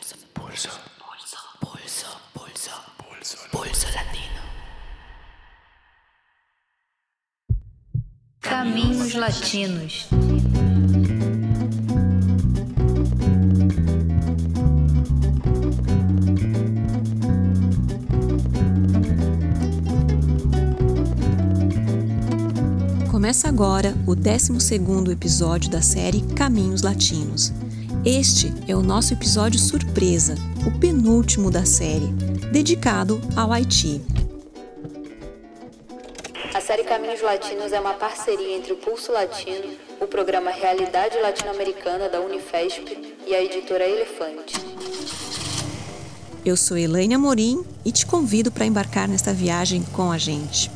Pulso. Pulso. Pulso. Pulso. Pulso. Pulso latino. Caminhos Latinos. Começa agora o 12º episódio da série Caminhos Latinos. Este é o nosso episódio surpresa, o penúltimo da série, dedicado ao Haiti. A série Caminhos Latinos é uma parceria entre o Pulso Latino, o programa Realidade Latino-Americana da Unifesp e a editora Elefante. Eu sou Elaine Amorim e te convido para embarcar nesta viagem com a gente.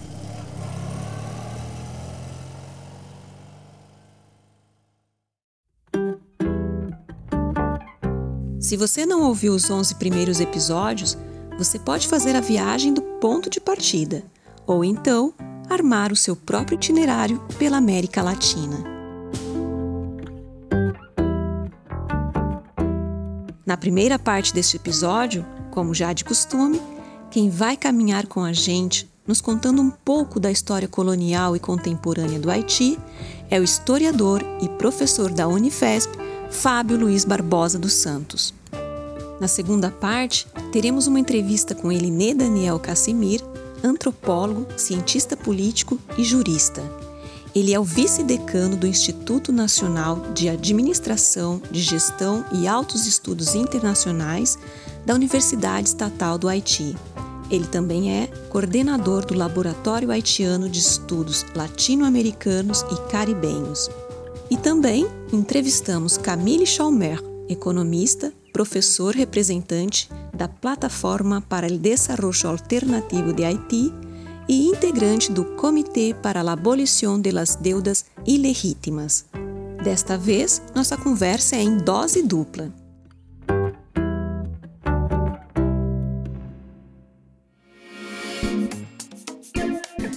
Se você não ouviu os 11 primeiros episódios, você pode fazer a viagem do ponto de partida, ou então armar o seu próprio itinerário pela América Latina. Na primeira parte deste episódio, como já de costume, quem vai caminhar com a gente, nos contando um pouco da história colonial e contemporânea do Haiti, é o historiador e professor da Unifesp, Fábio Luiz Barbosa dos Santos. Na segunda parte, teremos uma entrevista com Elinê Daniel Cassimir, antropólogo, cientista político e jurista. Ele é o vice-decano do Instituto Nacional de Administração, de Gestão e Altos Estudos Internacionais da Universidade Estatal do Haiti. Ele também é coordenador do Laboratório Haitiano de Estudos Latino-Americanos e Caribenhos. E também entrevistamos Camille Chalmer, economista, professor representante da Plataforma para o Desarrollo Alternativo de Haiti e integrante do Comitê para a Abolição de las Deudas Ilegítimas. Desta vez, nossa conversa é em dose dupla.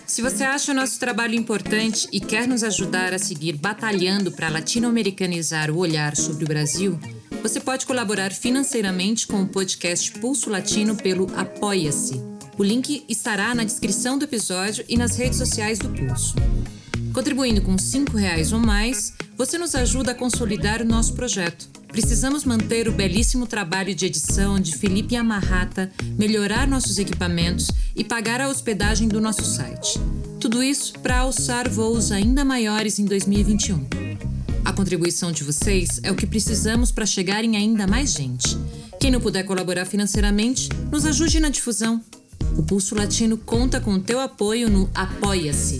Se você acha o nosso trabalho importante e quer nos ajudar a seguir batalhando para latino-americanizar o olhar sobre o Brasil, você pode colaborar financeiramente com o podcast Pulso Latino pelo Apoia-se. O link estará na descrição do episódio e nas redes sociais do Pulso. Contribuindo com R$ reais ou mais, você nos ajuda a consolidar o nosso projeto. Precisamos manter o belíssimo trabalho de edição de Felipe Amarrata, melhorar nossos equipamentos e pagar a hospedagem do nosso site. Tudo isso para alçar voos ainda maiores em 2021. A contribuição de vocês é o que precisamos para chegar em ainda mais gente. Quem não puder colaborar financeiramente, nos ajude na difusão. O Pulso Latino conta com o teu apoio no Apoia-se.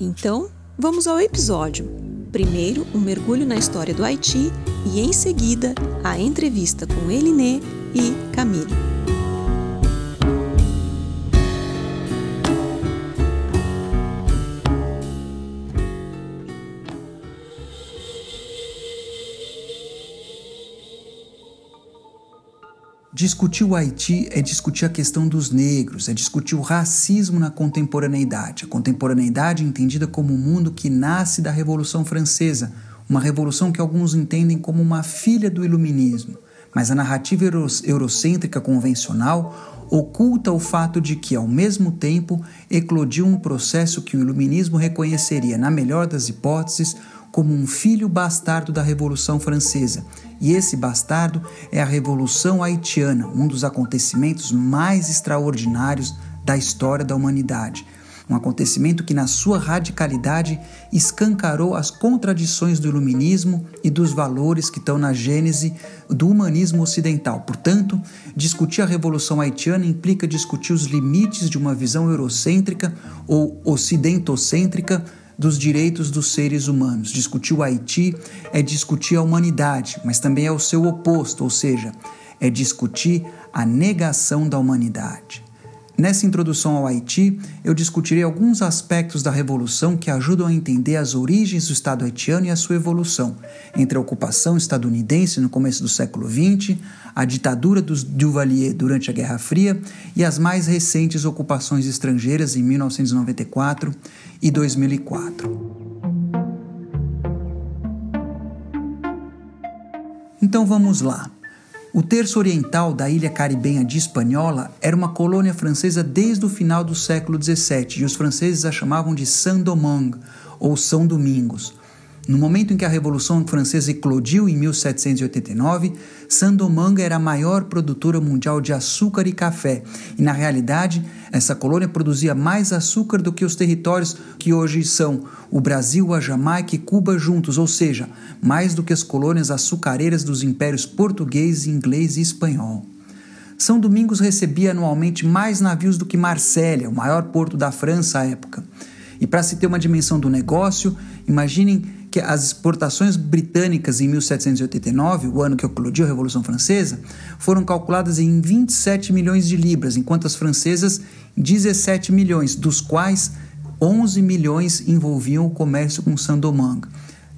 Então, vamos ao episódio. Primeiro, um mergulho na história do Haiti e, em seguida, a entrevista com Elinê e Camille. Discutir o Haiti é discutir a questão dos negros, é discutir o racismo na contemporaneidade. A contemporaneidade entendida como um mundo que nasce da Revolução Francesa, uma revolução que alguns entendem como uma filha do iluminismo. Mas a narrativa euro eurocêntrica convencional oculta o fato de que, ao mesmo tempo, eclodiu um processo que o iluminismo reconheceria, na melhor das hipóteses, como um filho bastardo da Revolução Francesa. E esse bastardo é a Revolução Haitiana, um dos acontecimentos mais extraordinários da história da humanidade. Um acontecimento que, na sua radicalidade, escancarou as contradições do iluminismo e dos valores que estão na gênese do humanismo ocidental. Portanto, discutir a Revolução Haitiana implica discutir os limites de uma visão eurocêntrica ou ocidentocêntrica dos direitos dos seres humanos. Discutir o Haiti é discutir a humanidade, mas também é o seu oposto, ou seja, é discutir a negação da humanidade. Nessa introdução ao Haiti, eu discutirei alguns aspectos da Revolução que ajudam a entender as origens do Estado haitiano e a sua evolução, entre a ocupação estadunidense no começo do século XX, a ditadura dos Duvalier durante a Guerra Fria e as mais recentes ocupações estrangeiras em 1994 e 2004. Então vamos lá. O terço oriental da ilha caribenha de Hispaniola era uma colônia francesa desde o final do século XVII e os franceses a chamavam de Saint-Domingue ou São Domingos. No momento em que a Revolução Francesa eclodiu em 1789, Saint-Domingue era a maior produtora mundial de açúcar e café, e na realidade, essa colônia produzia mais açúcar do que os territórios que hoje são o Brasil, a Jamaica e Cuba juntos, ou seja, mais do que as colônias açucareiras dos impérios português, inglês e espanhol. São Domingos recebia anualmente mais navios do que Marsella, o maior porto da França à época. E para se ter uma dimensão do negócio, imaginem que as exportações britânicas em 1789, o ano que eclodiu a Revolução Francesa, foram calculadas em 27 milhões de libras, enquanto as francesas 17 milhões, dos quais 11 milhões envolviam o comércio com Saint-Domingue.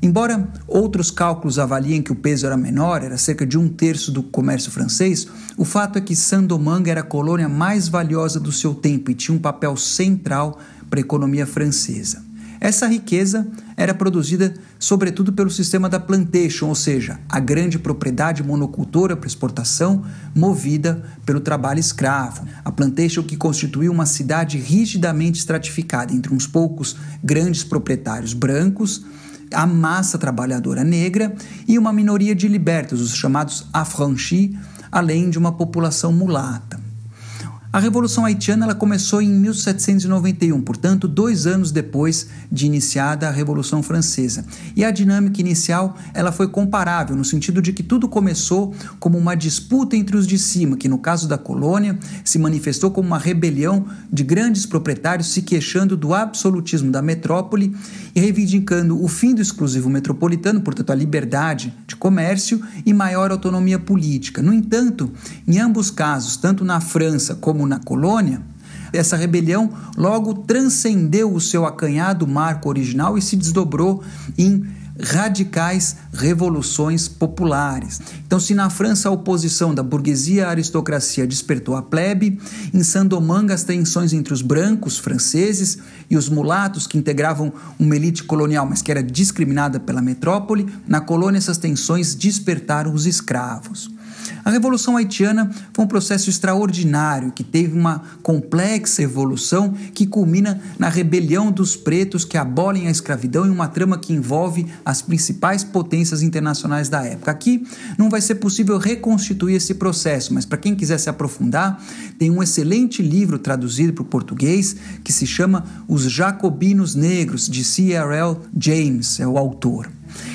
Embora outros cálculos avaliem que o peso era menor, era cerca de um terço do comércio francês, o fato é que Saint-Domingue era a colônia mais valiosa do seu tempo e tinha um papel central para a economia francesa. Essa riqueza era produzida sobretudo pelo sistema da plantation, ou seja, a grande propriedade monocultora para exportação movida pelo trabalho escravo. A plantation que constituía uma cidade rigidamente estratificada entre uns poucos grandes proprietários brancos, a massa trabalhadora negra e uma minoria de libertos, os chamados affranchis, além de uma população mulata. A Revolução Haitiana ela começou em 1791, portanto, dois anos depois de iniciada a Revolução Francesa. E a dinâmica inicial ela foi comparável, no sentido de que tudo começou como uma disputa entre os de cima, que no caso da colônia se manifestou como uma rebelião de grandes proprietários se queixando do absolutismo da metrópole e reivindicando o fim do exclusivo metropolitano, portanto, a liberdade de comércio e maior autonomia política. No entanto, em ambos casos, tanto na França como na colônia, essa rebelião logo transcendeu o seu acanhado marco original e se desdobrou em radicais revoluções populares. Então, se na França a oposição da burguesia à aristocracia despertou a plebe, em Saint-Domingue as tensões entre os brancos franceses e os mulatos que integravam uma elite colonial, mas que era discriminada pela metrópole, na colônia essas tensões despertaram os escravos. A Revolução Haitiana foi um processo extraordinário que teve uma complexa evolução que culmina na rebelião dos pretos que abolem a escravidão em uma trama que envolve as principais potências internacionais da época. Aqui não vai ser possível reconstituir esse processo, mas para quem quiser se aprofundar, tem um excelente livro traduzido para o português que se chama Os Jacobinos Negros, de C.R.L. James, é o autor.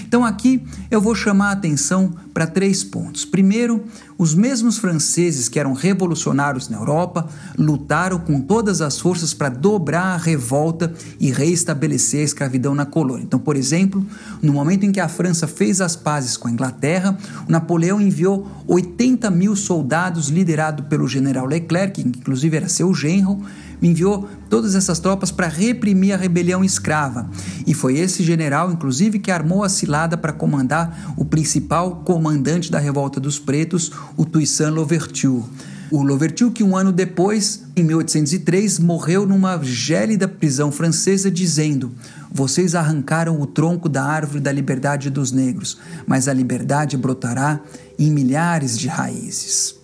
Então aqui eu vou chamar a atenção para três pontos. Primeiro, os mesmos franceses que eram revolucionários na Europa lutaram com todas as forças para dobrar a revolta e reestabelecer a escravidão na colônia. Então, por exemplo, no momento em que a França fez as pazes com a Inglaterra, Napoleão enviou 80 mil soldados liderados pelo general Leclerc, que inclusive era seu genro, enviou todas essas tropas para reprimir a rebelião escrava. E foi esse general, inclusive, que armou a cilada para comandar o principal comandante da revolta dos pretos, o Toussaint Louverture. O Louverture, que um ano depois, em 1803, morreu numa gélida prisão francesa, dizendo: Vocês arrancaram o tronco da árvore da liberdade dos negros, mas a liberdade brotará em milhares de raízes.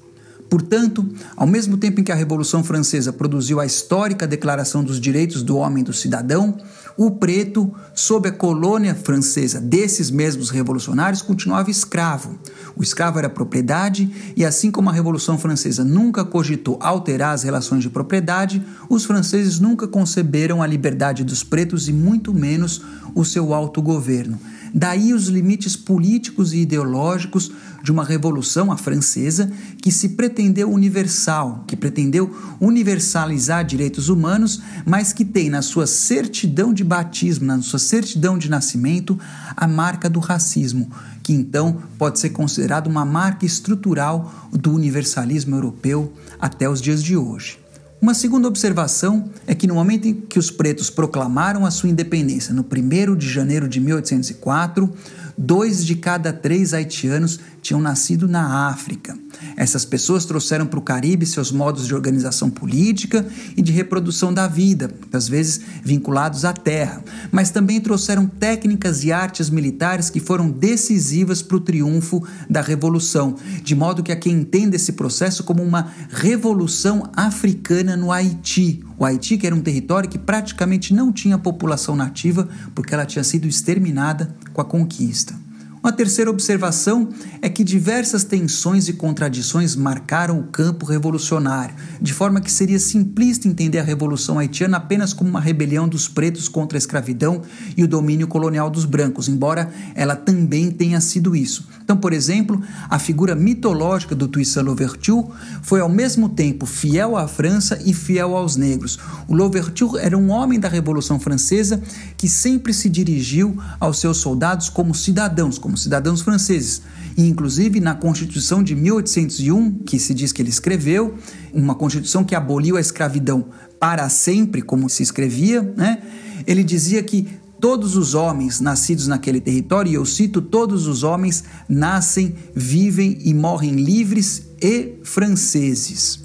Portanto, ao mesmo tempo em que a Revolução Francesa produziu a histórica Declaração dos Direitos do Homem e do Cidadão, o preto, sob a colônia francesa desses mesmos revolucionários, continuava escravo. O escravo era propriedade, e assim como a Revolução Francesa nunca cogitou alterar as relações de propriedade, os franceses nunca conceberam a liberdade dos pretos e muito menos o seu autogoverno. Daí os limites políticos e ideológicos de uma revolução, a francesa, que se pretendeu universal, que pretendeu universalizar direitos humanos, mas que tem na sua certidão de batismo, na sua certidão de nascimento, a marca do racismo, que então pode ser considerado uma marca estrutural do universalismo europeu até os dias de hoje. Uma segunda observação é que no momento em que os pretos proclamaram a sua independência, no 1 de janeiro de 1804, dois de cada três haitianos tinham nascido na África. Essas pessoas trouxeram para o Caribe seus modos de organização política e de reprodução da vida, muitas vezes vinculados à terra, mas também trouxeram técnicas e artes militares que foram decisivas para o triunfo da Revolução, de modo que há quem entenda esse processo como uma revolução africana no Haiti. O Haiti, que era um território que praticamente não tinha população nativa, porque ela tinha sido exterminada com a conquista. Uma terceira observação é que diversas tensões e contradições marcaram o campo revolucionário, de forma que seria simplista entender a Revolução Haitiana apenas como uma rebelião dos pretos contra a escravidão e o domínio colonial dos brancos, embora ela também tenha sido isso. Então, por exemplo, a figura mitológica do Toussaint Louverture foi ao mesmo tempo fiel à França e fiel aos negros. O Louverture era um homem da Revolução Francesa que sempre se dirigiu aos seus soldados como cidadãos, como cidadãos franceses. E, inclusive, na Constituição de 1801, que se diz que ele escreveu, uma Constituição que aboliu a escravidão para sempre, como se escrevia, né? ele dizia que Todos os homens nascidos naquele território, e eu cito: todos os homens nascem, vivem e morrem livres e franceses.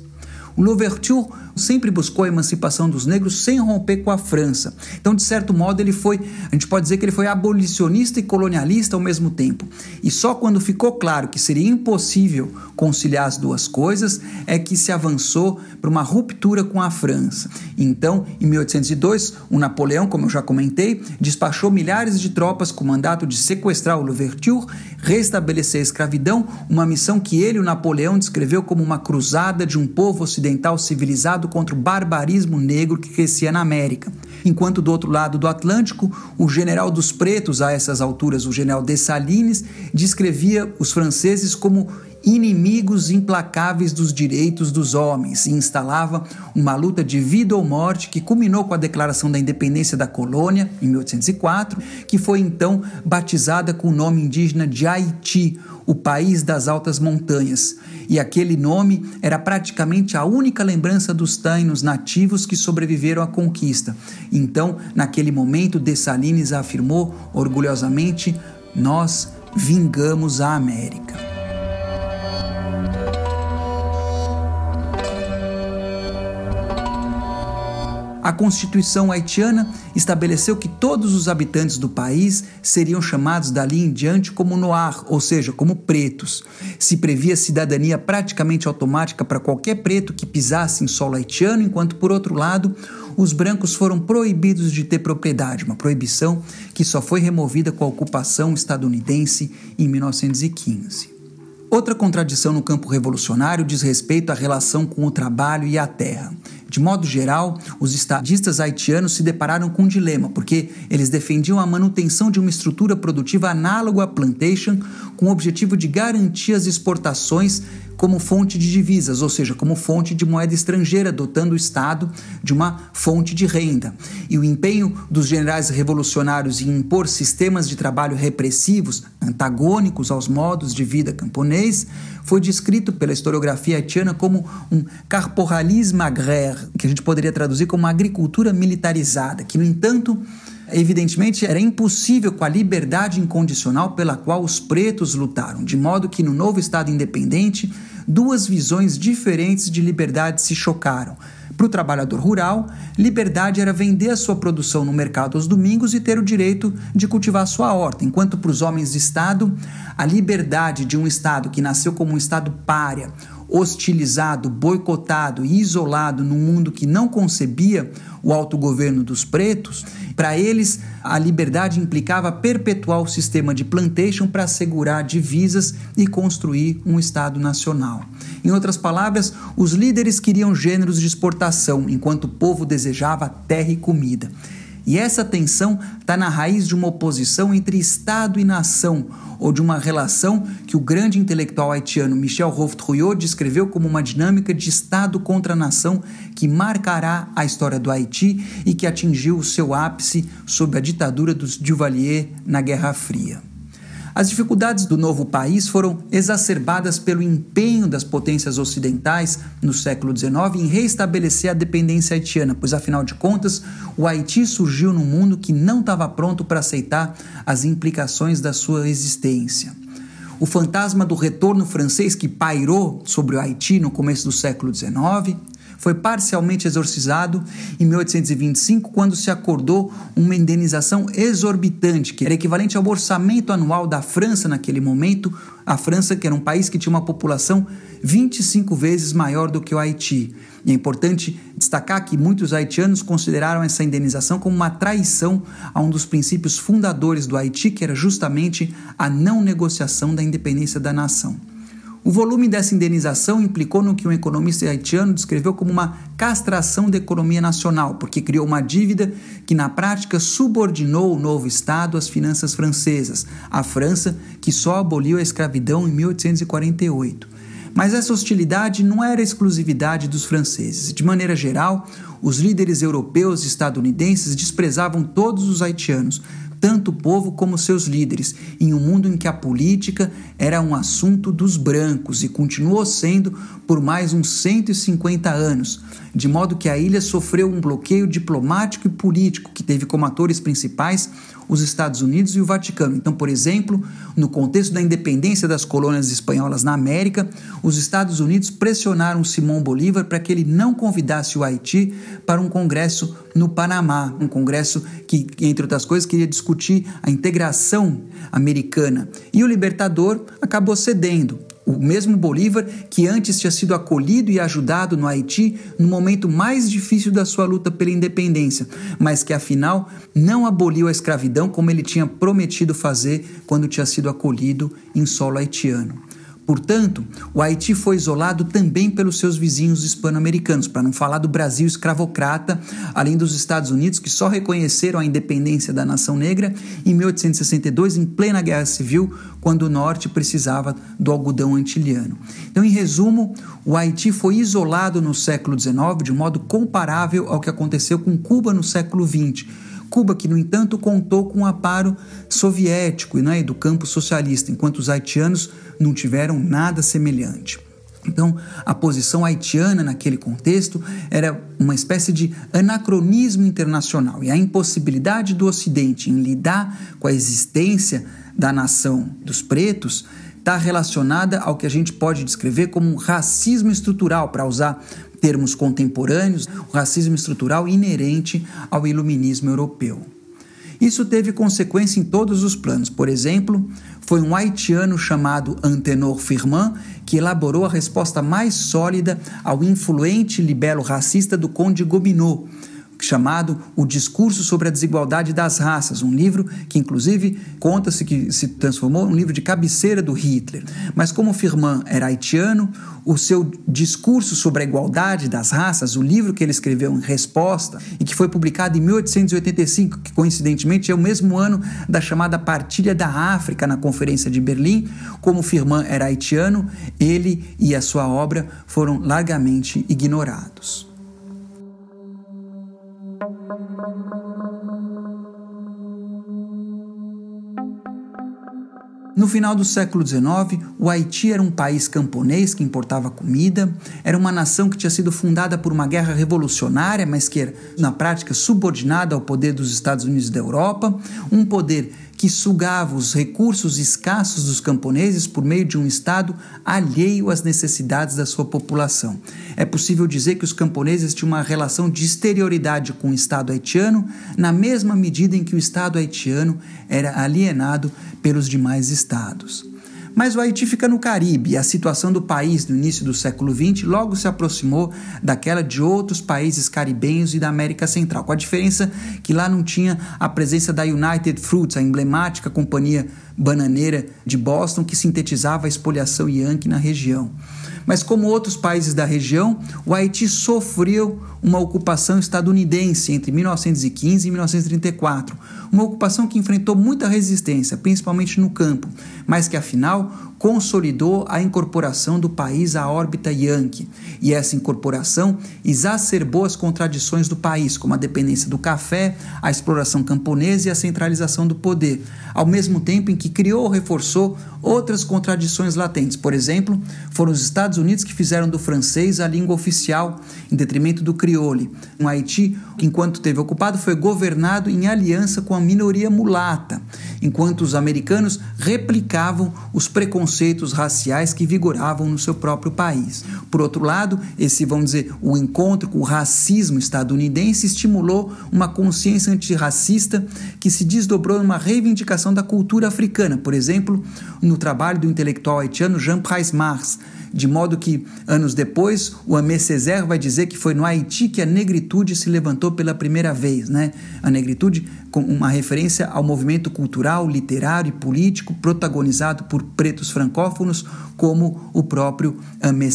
O Louverture sempre buscou a emancipação dos negros sem romper com a França. Então, de certo modo, ele foi, a gente pode dizer que ele foi abolicionista e colonialista ao mesmo tempo. E só quando ficou claro que seria impossível conciliar as duas coisas é que se avançou para uma ruptura com a França. Então, em 1802, o Napoleão, como eu já comentei, despachou milhares de tropas com o mandato de sequestrar o Louverture, restabelecer a escravidão, uma missão que ele, o Napoleão, descreveu como uma cruzada de um povo ocidental civilizado contra o barbarismo negro que crescia na América. Enquanto do outro lado do Atlântico, o general dos pretos, a essas alturas, o general Dessalines, descrevia os franceses como inimigos implacáveis dos direitos dos homens e instalava uma luta de vida ou morte que culminou com a declaração da independência da colônia em 1804, que foi então batizada com o nome indígena de Haiti, o país das altas montanhas. E aquele nome era praticamente a única lembrança dos tainos nativos que sobreviveram à conquista. Então, naquele momento, Dessalines afirmou orgulhosamente: Nós vingamos a América. A Constituição haitiana estabeleceu que todos os habitantes do país seriam chamados dali em diante como noir, ou seja, como pretos. Se previa cidadania praticamente automática para qualquer preto que pisasse em solo haitiano, enquanto, por outro lado, os brancos foram proibidos de ter propriedade, uma proibição que só foi removida com a ocupação estadunidense em 1915. Outra contradição no campo revolucionário diz respeito à relação com o trabalho e a terra. De modo geral, os estadistas haitianos se depararam com um dilema, porque eles defendiam a manutenção de uma estrutura produtiva análoga à plantation, com o objetivo de garantir as exportações como fonte de divisas, ou seja, como fonte de moeda estrangeira, dotando o Estado de uma fonte de renda. E o empenho dos generais revolucionários em impor sistemas de trabalho repressivos, antagônicos aos modos de vida camponês, foi descrito pela historiografia haitiana como um carporalisme agraire, que a gente poderia traduzir como agricultura militarizada, que, no entanto, evidentemente era impossível com a liberdade incondicional pela qual os pretos lutaram, de modo que no novo Estado independente duas visões diferentes de liberdade se chocaram. Para o trabalhador rural, liberdade era vender a sua produção no mercado aos domingos e ter o direito de cultivar sua horta, enquanto para os homens de Estado, a liberdade de um Estado que nasceu como um Estado párea, hostilizado, boicotado e isolado num mundo que não concebia o autogoverno dos pretos, para eles a liberdade implicava perpetuar o sistema de plantation para assegurar divisas e construir um Estado nacional. Em outras palavras, os líderes queriam gêneros de exportação, enquanto o povo desejava terra e comida. E essa tensão está na raiz de uma oposição entre Estado e nação, ou de uma relação que o grande intelectual haitiano Michel Rouve-Trouillot descreveu como uma dinâmica de Estado contra nação que marcará a história do Haiti e que atingiu seu ápice sob a ditadura dos Duvalier na Guerra Fria. As dificuldades do novo país foram exacerbadas pelo empenho das potências ocidentais no século XIX em restabelecer a dependência haitiana, pois afinal de contas, o Haiti surgiu num mundo que não estava pronto para aceitar as implicações da sua existência. O fantasma do retorno francês que pairou sobre o Haiti no começo do século XIX foi parcialmente exorcizado em 1825, quando se acordou uma indenização exorbitante, que era equivalente ao orçamento anual da França naquele momento, a França, que era um país que tinha uma população 25 vezes maior do que o Haiti. E é importante destacar que muitos haitianos consideraram essa indenização como uma traição a um dos princípios fundadores do Haiti, que era justamente a não negociação da independência da nação. O volume dessa indenização implicou no que um economista haitiano descreveu como uma castração da economia nacional, porque criou uma dívida que, na prática, subordinou o novo Estado às finanças francesas, a França, que só aboliu a escravidão em 1848. Mas essa hostilidade não era exclusividade dos franceses. De maneira geral, os líderes europeus e estadunidenses desprezavam todos os haitianos, tanto o povo como seus líderes, em um mundo em que a política era um assunto dos brancos e continuou sendo por mais uns 150 anos, de modo que a ilha sofreu um bloqueio diplomático e político que teve como atores principais os Estados Unidos e o Vaticano. Então, por exemplo, no contexto da independência das colônias espanholas na América, os Estados Unidos pressionaram Simão Bolívar para que ele não convidasse o Haiti para um congresso no Panamá, um congresso que, entre outras coisas, queria discutir a integração americana. E o libertador acabou cedendo o mesmo Bolívar que antes tinha sido acolhido e ajudado no Haiti no momento mais difícil da sua luta pela independência, mas que afinal não aboliu a escravidão como ele tinha prometido fazer quando tinha sido acolhido em solo haitiano. Portanto, o Haiti foi isolado também pelos seus vizinhos hispano-americanos, para não falar do Brasil escravocrata, além dos Estados Unidos, que só reconheceram a independência da nação negra em 1862, em plena Guerra Civil, quando o Norte precisava do algodão antiliano. Então, em resumo, o Haiti foi isolado no século XIX de um modo comparável ao que aconteceu com Cuba no século XX Cuba, que, no entanto, contou com o um aparo soviético e né, do campo socialista, enquanto os haitianos não tiveram nada semelhante. Então, a posição haitiana naquele contexto era uma espécie de anacronismo internacional e a impossibilidade do Ocidente em lidar com a existência da nação dos pretos está relacionada ao que a gente pode descrever como um racismo estrutural, para usar termos contemporâneos, o racismo estrutural inerente ao iluminismo europeu. Isso teve consequência em todos os planos. Por exemplo, foi um haitiano chamado Antenor Firmin que elaborou a resposta mais sólida ao influente libelo racista do Conde Gobineau, chamado O Discurso sobre a Desigualdade das Raças, um livro que, inclusive, conta-se que se transformou um livro de cabeceira do Hitler. Mas, como Firman era haitiano, o seu discurso sobre a igualdade das raças, o livro que ele escreveu em resposta e que foi publicado em 1885, que coincidentemente é o mesmo ano da chamada Partilha da África na Conferência de Berlim, como Firman era haitiano, ele e a sua obra foram largamente ignorados. No final do século XIX, o Haiti era um país camponês que importava comida, era uma nação que tinha sido fundada por uma guerra revolucionária, mas que era, na prática, subordinada ao poder dos Estados Unidos da Europa, um poder que sugava os recursos escassos dos camponeses por meio de um Estado alheio às necessidades da sua população. É possível dizer que os camponeses tinham uma relação de exterioridade com o Estado haitiano, na mesma medida em que o Estado haitiano era alienado pelos demais Estados. Mas o Haiti fica no Caribe e a situação do país no início do século XX logo se aproximou daquela de outros países caribenhos e da América Central, com a diferença que lá não tinha a presença da United Fruits, a emblemática companhia bananeira de Boston que sintetizava a expoliação yankee na região. Mas, como outros países da região, o Haiti sofreu uma ocupação estadunidense entre 1915 e 1934. Uma ocupação que enfrentou muita resistência, principalmente no campo, mas que afinal consolidou a incorporação do país à órbita Yankee, e essa incorporação exacerbou as contradições do país, como a dependência do café, a exploração camponesa e a centralização do poder, ao mesmo tempo em que criou ou reforçou outras contradições latentes. Por exemplo, foram os Estados Unidos que fizeram do francês a língua oficial, em detrimento do crioulo. O Haiti, enquanto teve ocupado, foi governado em aliança com a minoria mulata, enquanto os americanos replicavam os preconceitos raciais que vigoravam no seu próprio país. Por outro lado, esse, vamos dizer, o encontro com o racismo estadunidense estimulou uma consciência antirracista que se desdobrou numa reivindicação da cultura africana, por exemplo, no trabalho do intelectual haitiano Jean Price Mars, de modo que, anos depois, o Amé vai dizer que foi no Haiti que a negritude se levantou pela primeira vez. Né? A negritude, com uma referência ao movimento cultural, literário e político protagonizado por pretos francófonos, como o próprio Amé.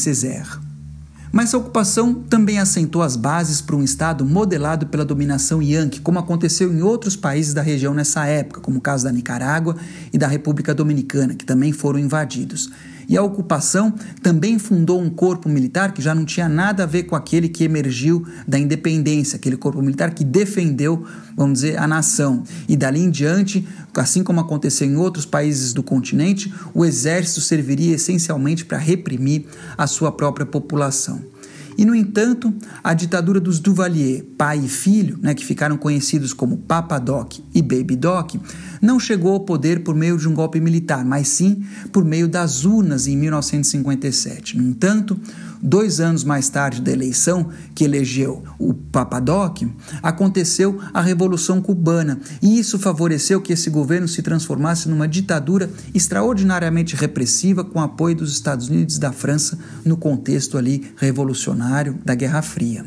Mas a ocupação também assentou as bases para um Estado modelado pela dominação Yankee, como aconteceu em outros países da região nessa época, como o caso da Nicarágua e da República Dominicana, que também foram invadidos. E a ocupação também fundou um corpo militar que já não tinha nada a ver com aquele que emergiu da independência, aquele corpo militar que defendeu, vamos dizer, a nação. E dali em diante, assim como aconteceu em outros países do continente, o exército serviria essencialmente para reprimir a sua própria população. E, no entanto, a ditadura dos Duvalier, pai e filho, né, que ficaram conhecidos como Papa Doc e Baby Doc, não chegou ao poder por meio de um golpe militar, mas sim por meio das urnas em 1957. No entanto, dois anos mais tarde da eleição que elegeu o Papadoc, aconteceu a Revolução Cubana e isso favoreceu que esse governo se transformasse numa ditadura extraordinariamente repressiva com apoio dos Estados Unidos e da França no contexto ali revolucionário da Guerra Fria.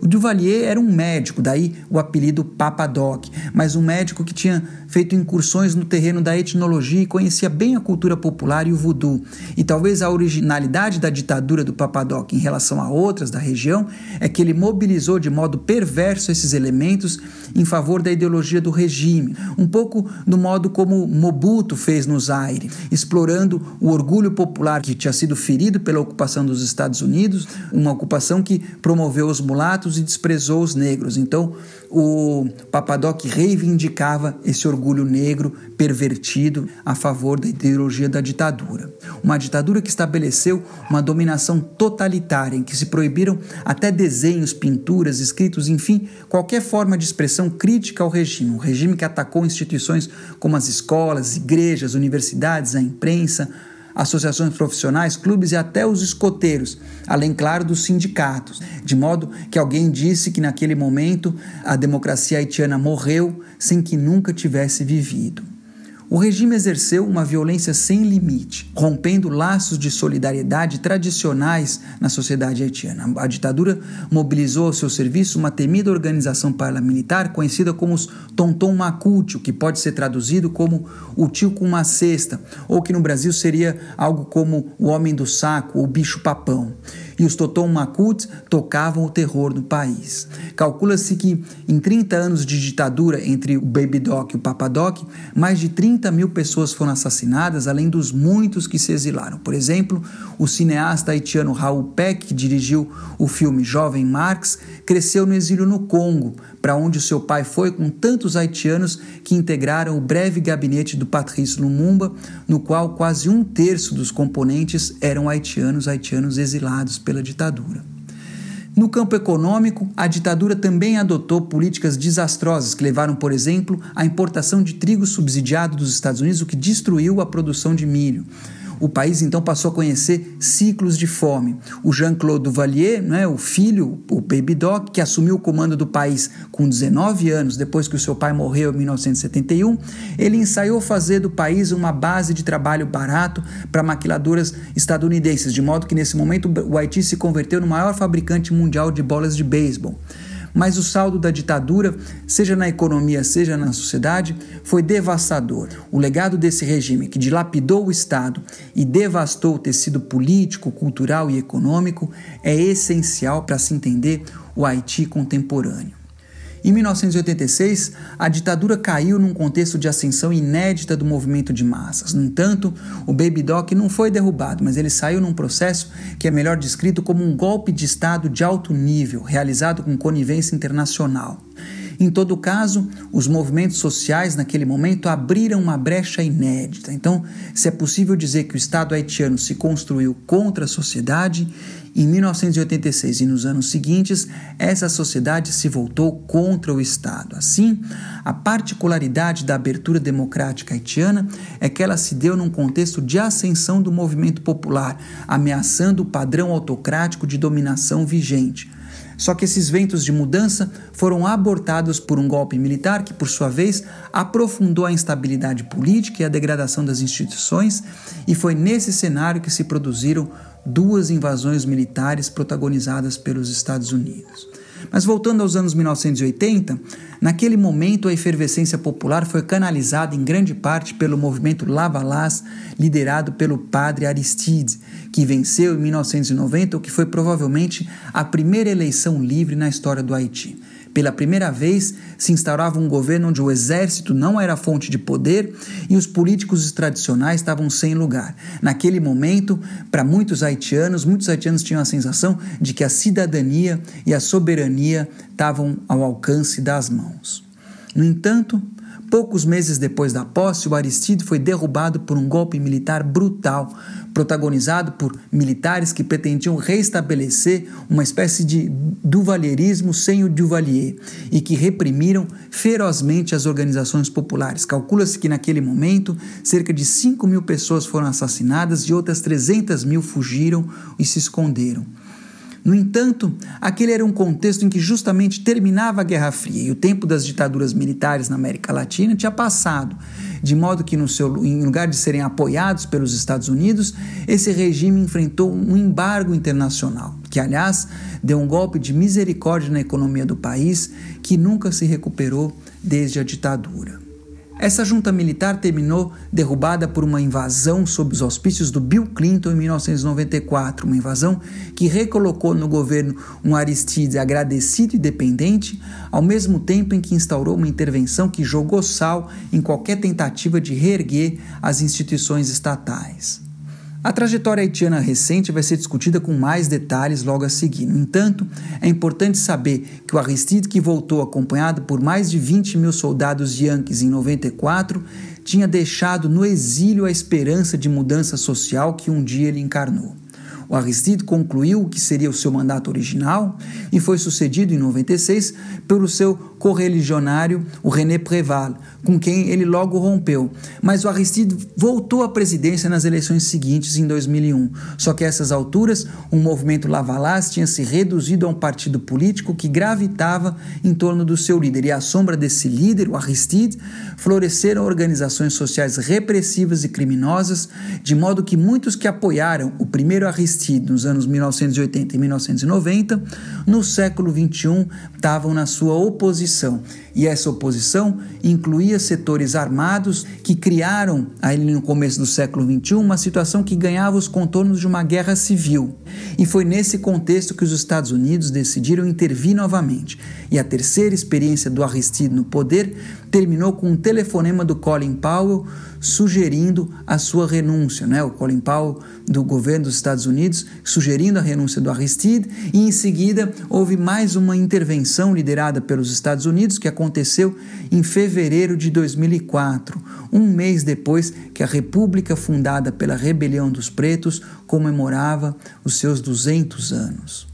O Duvalier era um médico, daí o apelido Papa Doc, mas um médico que tinha feito incursões no terreno da etnologia e conhecia bem a cultura popular e o voodoo. E talvez a originalidade da ditadura do Papa Doc em relação a outras da região é que ele mobilizou de modo perverso esses elementos em favor da ideologia do regime, um pouco do modo como Mobutu fez no Zaire, explorando o orgulho popular que tinha sido ferido pela ocupação dos Estados Unidos, uma ocupação que promoveu os mulatos e desprezou os negros. Então, o Papadoc reivindicava esse orgulho negro pervertido a favor da ideologia da ditadura. Uma ditadura que estabeleceu uma dominação totalitária, em que se proibiram até desenhos, pinturas, escritos, enfim, qualquer forma de expressão crítica ao regime. Um regime que atacou instituições como as escolas, igrejas, universidades, a imprensa, associações profissionais, clubes e até os escoteiros, além, claro, dos sindicatos. De modo que alguém disse que naquele momento a democracia haitiana morreu sem que nunca tivesse vivido. O regime exerceu uma violência sem limite, rompendo laços de solidariedade tradicionais na sociedade haitiana. A ditadura mobilizou ao seu serviço uma temida organização paramilitar conhecida como os Tonton Macute, que pode ser traduzido como o tio com uma cesta, ou que no Brasil seria algo como o homem do saco ou bicho papão e os Toton Makuts tocavam o terror no país. Calcula-se que em 30 anos de ditadura entre o Baby Doc e o Papa Doc, mais de 30 mil pessoas foram assassinadas, além dos muitos que se exilaram. Por exemplo, o cineasta haitiano Raul Peck, que dirigiu o filme Jovem Marx, cresceu no exílio no Congo, para onde seu pai foi com tantos haitianos que integraram o breve gabinete do Patrice Lumumba, no qual quase um terço dos componentes eram haitianos, haitianos exilados pela ditadura. No campo econômico, a ditadura também adotou políticas desastrosas que levaram, por exemplo, à importação de trigo subsidiado dos Estados Unidos, o que destruiu a produção de milho. O país então passou a conhecer ciclos de fome. O Jean-Claude Duvalier, né, o filho, o Baby Doc, que assumiu o comando do país com 19 anos, depois que o seu pai morreu em 1971, ele ensaiou fazer do país uma base de trabalho barato para maquiladoras estadunidenses, de modo que nesse momento o Haiti se converteu no maior fabricante mundial de bolas de beisebol mas o saldo da ditadura, seja na economia, seja na sociedade, foi devastador. O legado desse regime, que dilapidou o Estado e devastou o tecido político, cultural e econômico, é essencial para se entender o Haiti contemporâneo. Em 1986, a ditadura caiu num contexto de ascensão inédita do movimento de massas. No entanto, o Baby Doc não foi derrubado, mas ele saiu num processo que é melhor descrito como um golpe de Estado de alto nível, realizado com conivência internacional. Em todo caso, os movimentos sociais naquele momento abriram uma brecha inédita. Então, se é possível dizer que o Estado haitiano se construiu contra a sociedade, em 1986 e nos anos seguintes, essa sociedade se voltou contra o Estado. Assim, a particularidade da abertura democrática haitiana é que ela se deu num contexto de ascensão do movimento popular, ameaçando o padrão autocrático de dominação vigente. Só que esses ventos de mudança foram abortados por um golpe militar que, por sua vez, aprofundou a instabilidade política e a degradação das instituições, e foi nesse cenário que se produziram duas invasões militares protagonizadas pelos Estados Unidos. Mas voltando aos anos 1980, naquele momento a efervescência popular foi canalizada em grande parte pelo movimento Lavalás, liderado pelo padre Aristide, que venceu em 1990 o que foi provavelmente a primeira eleição livre na história do Haiti. Pela primeira vez, se instaurava um governo onde o exército não era fonte de poder e os políticos tradicionais estavam sem lugar. Naquele momento, para muitos haitianos, muitos haitianos tinham a sensação de que a cidadania e a soberania estavam ao alcance das mãos. No entanto, Poucos meses depois da posse, o Aristide foi derrubado por um golpe militar brutal, protagonizado por militares que pretendiam restabelecer uma espécie de duvalierismo sem o Duvalier e que reprimiram ferozmente as organizações populares. Calcula-se que naquele momento cerca de 5 mil pessoas foram assassinadas e outras 300 mil fugiram e se esconderam. No entanto, aquele era um contexto em que justamente terminava a Guerra Fria e o tempo das ditaduras militares na América Latina tinha passado, de modo que, no seu, em lugar de serem apoiados pelos Estados Unidos, esse regime enfrentou um embargo internacional, que, aliás, deu um golpe de misericórdia na economia do país que nunca se recuperou desde a ditadura. Essa junta militar terminou derrubada por uma invasão sob os auspícios do Bill Clinton em 1994, uma invasão que recolocou no governo um Aristides agradecido e dependente, ao mesmo tempo em que instaurou uma intervenção que jogou sal em qualquer tentativa de reerguer as instituições estatais. A trajetória haitiana recente vai ser discutida com mais detalhes logo a seguir. No entanto, é importante saber que o Aristide, que voltou acompanhado por mais de 20 mil soldados yankees em 94, tinha deixado no exílio a esperança de mudança social que um dia ele encarnou. O Aristide concluiu o que seria o seu mandato original e foi sucedido em 96 pelo seu correligionário, o René Préval, com quem ele logo rompeu. Mas o Aristide voltou à presidência nas eleições seguintes, em 2001. Só que a essas alturas, o movimento Lavalás tinha se reduzido a um partido político que gravitava em torno do seu líder. E à sombra desse líder, o Aristide, floresceram organizações sociais repressivas e criminosas, de modo que muitos que apoiaram o primeiro Aristide nos anos 1980 e 1990, no século XXI, estavam na sua oposição oposição. E essa oposição incluía setores armados que criaram, ali no começo do século XXI, uma situação que ganhava os contornos de uma guerra civil. E foi nesse contexto que os Estados Unidos decidiram intervir novamente. E a terceira experiência do Aristide no poder terminou com um telefonema do Colin Powell sugerindo a sua renúncia, né? O Colin Powell do governo dos Estados Unidos sugerindo a renúncia do Aristide e em seguida houve mais uma intervenção liderada pelos Estados Unidos que aconteceu em fevereiro de 2004, um mês depois que a República fundada pela Rebelião dos Pretos comemorava os seus 200 anos.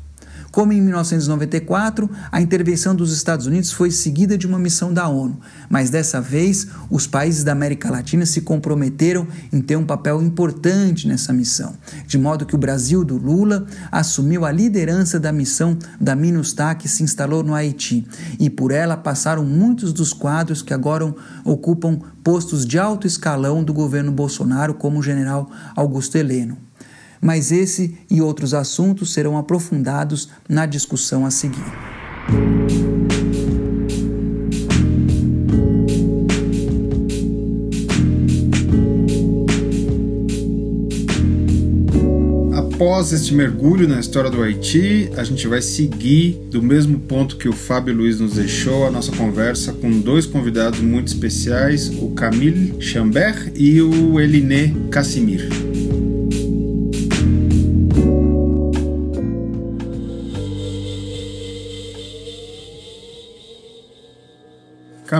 Como em 1994, a intervenção dos Estados Unidos foi seguida de uma missão da ONU, mas dessa vez os países da América Latina se comprometeram em ter um papel importante nessa missão, de modo que o Brasil do Lula assumiu a liderança da missão da MINUSTAH que se instalou no Haiti, e por ela passaram muitos dos quadros que agora ocupam postos de alto escalão do governo Bolsonaro, como o general Augusto Heleno mas esse e outros assuntos serão aprofundados na discussão a seguir. após este mergulho na história do Haiti, a gente vai seguir do mesmo ponto que o Fábio Luiz nos deixou a nossa conversa com dois convidados muito especiais, o Camille Chambert e o Eliné Cassimir.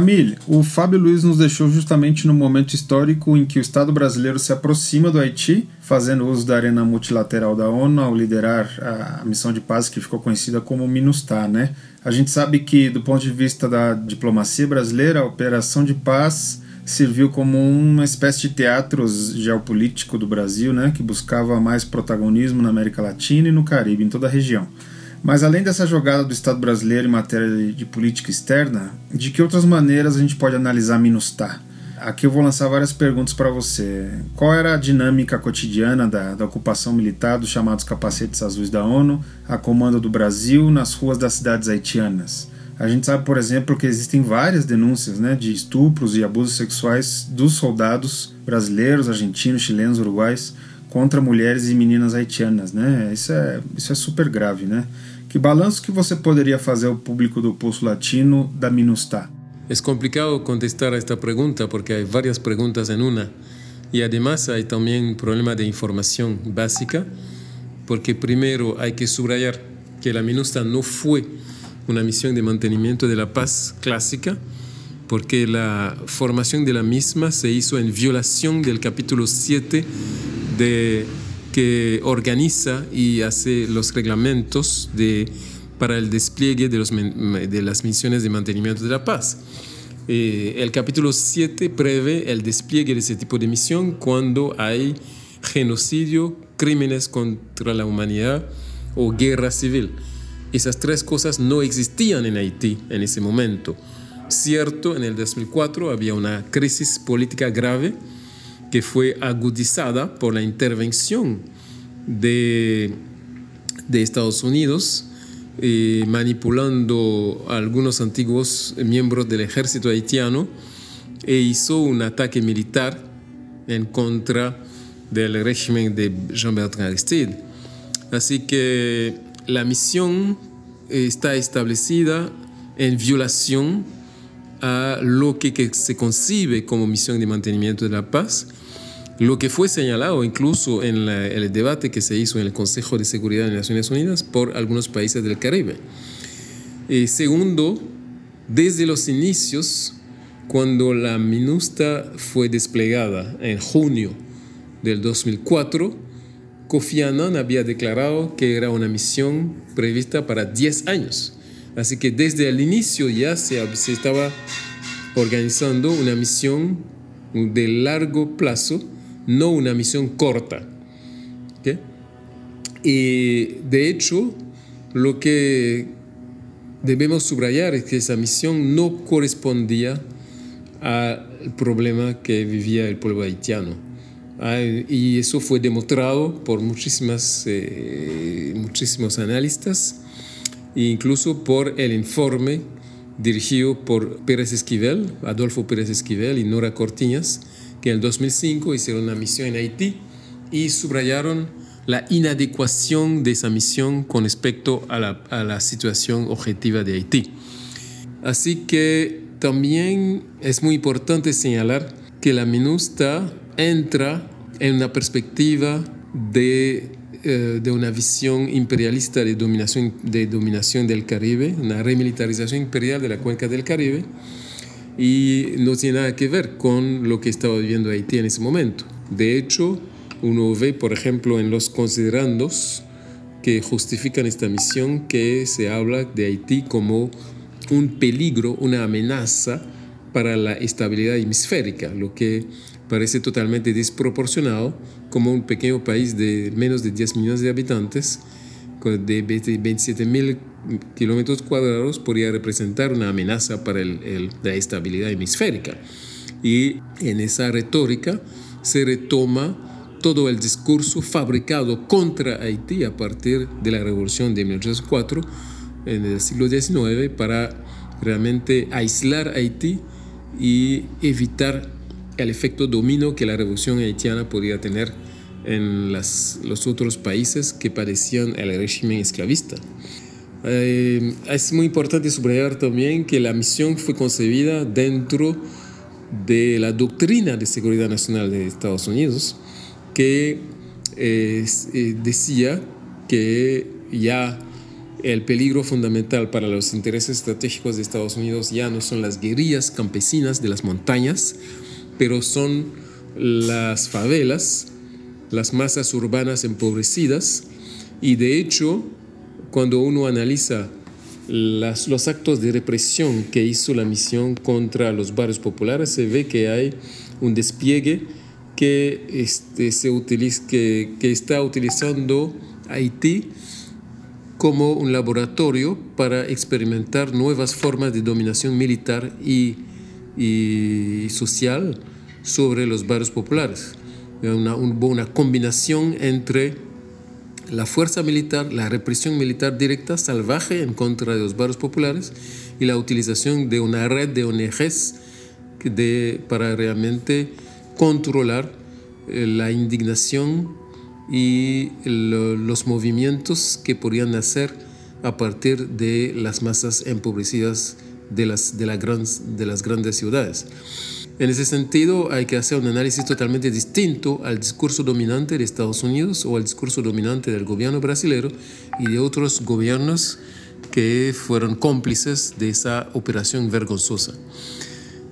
Camille, o Fábio Luiz nos deixou justamente no momento histórico em que o Estado brasileiro se aproxima do Haiti, fazendo uso da arena multilateral da ONU ao liderar a missão de paz que ficou conhecida como MINUSTAH, né? A gente sabe que, do ponto de vista da diplomacia brasileira, a operação de paz serviu como uma espécie de teatro geopolítico do Brasil, né, que buscava mais protagonismo na América Latina e no Caribe, em toda a região. Mas além dessa jogada do Estado brasileiro em matéria de política externa, de que outras maneiras a gente pode analisar Minustah? Aqui eu vou lançar várias perguntas para você. Qual era a dinâmica cotidiana da, da, ocupação militar dos chamados capacetes azuis da ONU a comando do Brasil nas ruas das cidades haitianas? A gente sabe, por exemplo, que existem várias denúncias né, de estupros e abusos sexuais dos soldados brasileiros, argentinos, chilenos, uruguais contra mulheres e meninas haitianas. Né? Isso, é, isso é super grave. Né? Que balanço que você poderia fazer ao público do Pulso Latino da Minustah? Es complicado contestar a esta pregunta porque hay varias preguntas en una y además hay también un problema de información básica porque primero hay que subrayar que la MINUSTA no fue una misión de mantenimiento de la paz clásica porque la formación de la misma se hizo en violación del capítulo 7 de que organiza y hace los reglamentos de, para el despliegue de, los, de las misiones de mantenimiento de la paz. Eh, el capítulo 7 prevé el despliegue de ese tipo de misión cuando hay genocidio, crímenes contra la humanidad o guerra civil. Esas tres cosas no existían en Haití en ese momento. Cierto, en el 2004 había una crisis política grave que fue agudizada por la intervención de, Estados Unidos, eh, manipulando algunos antiguos miembros del ejército haitiano e hizo un ataque militar en contra del régimen de Jean-Bertrand Aristide. Así que la misión está establecida en violación a lo que se concibe como misión de mantenimiento de la paz lo que fue señalado incluso en el debate que se hizo en el Consejo de Seguridad de Naciones Unidas por algunos países del Caribe. Y segundo, desde los inicios, cuando la MINUSTA fue desplegada en junio del 2004, Kofi Annan había declarado que era una misión prevista para 10 años. Así que desde el inicio ya se, se estaba organizando una misión de largo plazo no una misión corta. Y de hecho, lo que debemos subrayar es que esa misión no correspondía al problema que vivía el pueblo haitiano. Y eso fue demostrado por muchísimas, eh, muchísimos analistas, e incluso por el informe dirigido por Pérez Esquivel, Adolfo Pérez Esquivel y Nora Cortiñas, que en el 2005 hicieron una misión en Haití y subrayaron la inadecuación de esa misión con respecto a la, a la situación objetiva de Haití. Así que también es muy importante señalar que la MINUSTA entra en una perspectiva de, eh, de, una visión imperialista de dominación, de dominación del Caribe, una remilitarización imperial de la cuenca del Caribe, y no tiene nada que ver con lo que estaba viviendo Haití en ese momento. De hecho, uno ve, por ejemplo, en los considerandos que justifican esta misión que se habla de Haití como un peligro, una amenaza para la estabilidad hemisférica, lo que parece totalmente desproporcionado como un pequeño país de menos de 10 millones de habitantes, de 27 mil kilómetros cuadrados podría representar una amenaza para la estabilidad hemisférica. Y en esa retórica se retoma todo el discurso fabricado contra Haití a partir de la revolución de 1804 en el siglo XIX para realmente aislar Haití y evitar el efecto dominó que la revolución haitiana podría tener en las, los otros países que padecían el régimen esclavista. Eh, es muy importante subrayar también que la misión fue concebida dentro de la doctrina de seguridad nacional de Estados Unidos, que eh, decía que ya el peligro fundamental para los intereses estratégicos de Estados Unidos ya no son las guerrillas campesinas de las montañas, pero son las favelas, las masas urbanas empobrecidas, y de hecho, cuando uno analiza los actos de represión que hizo la misión contra los barrios populares, se ve que hay un despliegue que, este, se utiliza, que, está utilizando Haití como un laboratorio para experimentar nuevas formas de dominación militar y, social sobre los barrios populares. Una combinación entre la fuerza militar, la represión militar directa, salvaje en contra de los barrios populares y la utilización de una red de ONGs de, para realmente controlar eh, la indignación y los movimientos que podrían nacer a partir de las masas empobrecidas de las, de, de las grandes ciudades. En ese sentido, hay que hacer un análisis totalmente distinto al discurso dominante de Estados Unidos o al discurso dominante del gobierno brasileño y de otros gobiernos que fueron cómplices de esa operación vergonzosa.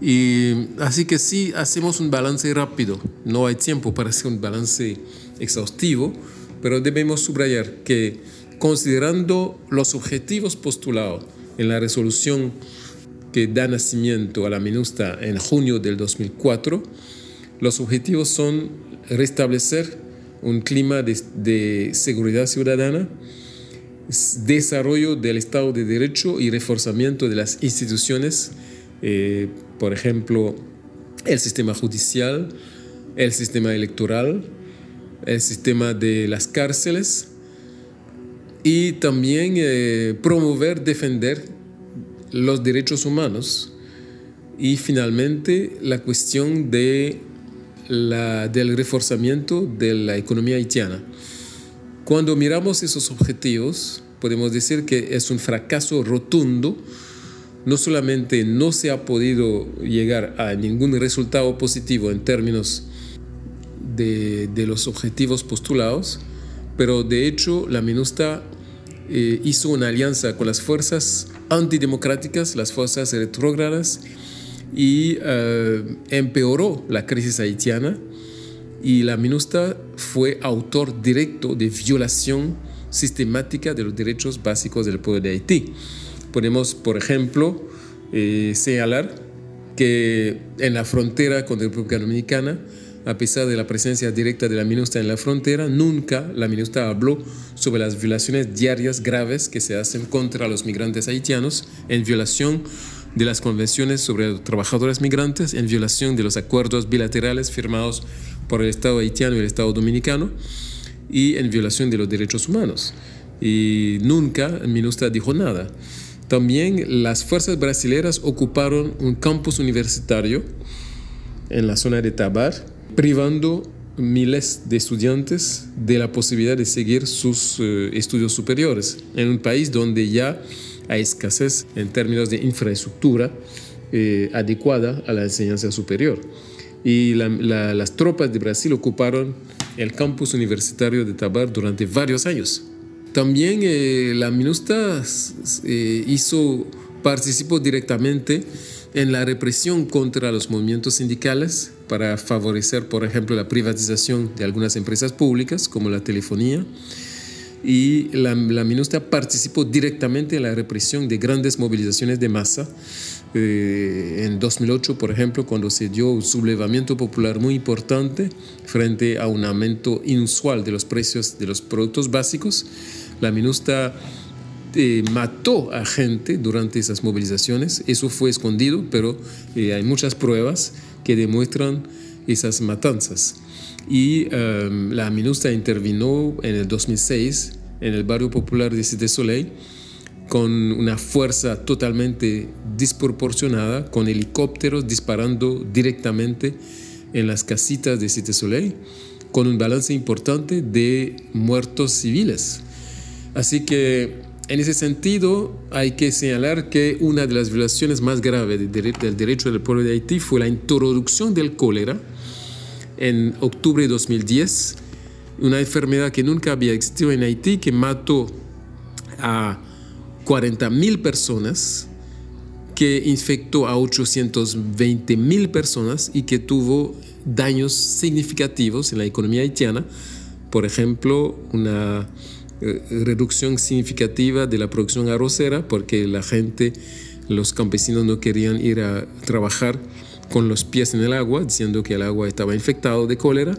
Y así que sí, hacemos un balance rápido. No hay tiempo para hacer un balance exhaustivo, pero debemos subrayar que considerando los objetivos postulados en la resolución que da nacimiento a la MINUSTA en junio del 2004, los objetivos son restablecer un clima de, seguridad ciudadana, desarrollo del Estado de Derecho y reforzamiento de las instituciones, eh, por ejemplo, el sistema judicial, el sistema electoral, el sistema de las cárceles y también eh, promover, defender los derechos humanos y finalmente la cuestión de la, del reforzamiento de la economía haitiana. Cuando miramos esos objetivos, podemos decir que es un fracaso rotundo. No solamente no se ha podido llegar a ningún resultado positivo en términos de, de los objetivos postulados, pero de hecho la MINUSTA eh, hizo una alianza con las fuerzas antidemocráticas, las fuerzas retrógradas, y eh, empeoró la crisis haitiana. Y la MINUSTA fue autor directo de violación sistemática de los derechos básicos del pueblo de Haití. Podemos, por ejemplo, eh, señalar que en la frontera con la República Dominicana, a pesar de la presencia directa de la MINUSTA en la frontera, nunca la MINUSTA habló sobre las violaciones diarias graves que se hacen contra los migrantes haitianos, en violación de las convenciones sobre trabajadores migrantes, en violación de los acuerdos bilaterales firmados por el Estado haitiano y el Estado dominicano, y en violación de los derechos humanos. Y nunca MINUSTA dijo nada. También las fuerzas brasileñas ocuparon un campus universitario en la zona de Tabar, privando miles de estudiantes de la posibilidad de seguir sus eh, estudios superiores en un país donde ya hay escasez en términos de infraestructura eh, adecuada a la enseñanza superior. Y las tropas de Brasil ocuparon el campus universitario de Tabar durante varios años. También eh, la MINUSTA hizo, participó directamente en la represión contra los movimientos sindicales para favorecer, por ejemplo, la privatización de algunas empresas públicas como la telefonía. Y la, la MINUSTA participó directamente en la represión de grandes movilizaciones de masa. Eh, en 2008, por ejemplo, cuando se dio un sublevamiento popular muy importante frente a un aumento inusual de los precios de los productos básicos, la MINUSTA eh, mató a gente durante esas movilizaciones. Eso fue escondido, pero eh, hay muchas pruebas que demuestran esas matanzas. Y em, la MINUSTA intervino en el 2006 en el barrio popular de Cité Soleil con una fuerza totalmente desproporcionada, con helicópteros disparando directamente en las casitas de Cité Soleil con un balance importante de muertos civiles. Así que en ese sentido hay que señalar que una de las violaciones más graves del derecho del pueblo de Haití fue la introducción del cólera en octubre de 2010, una enfermedad que nunca había existido en Haití, que mató a 40.000 personas, que infectó a 820.000 personas y que tuvo daños significativos en la economía haitiana, por ejemplo, una reducción significativa de la producción arrocera porque la gente, los campesinos no querían ir a trabajar con los pies en el agua, diciendo que el agua estaba infectado de cólera.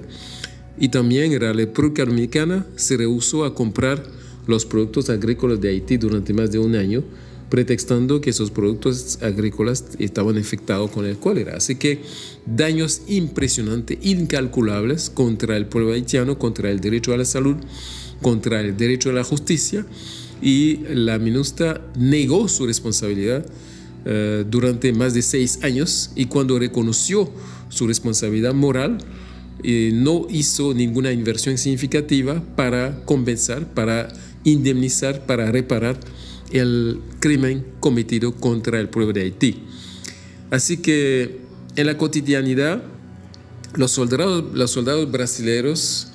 Y también la República Dominicana se rehusó a comprar los productos agrícolas de Haití durante más de un año pretextando que esos productos agrícolas estaban infectados con el cólera. Así que daños impresionantes, incalculables contra el pueblo haitiano, contra el derecho a la salud, contra el derecho a la justicia y la MINUSTA negó su responsabilidad eh, durante más de seis años y cuando reconoció su responsabilidad moral, eh, no hizo ninguna inversión significativa para compensar, para indemnizar, para reparar el crimen cometido contra el pueblo de Haití. Así que en la cotidianidad, los soldados, los soldados brasileños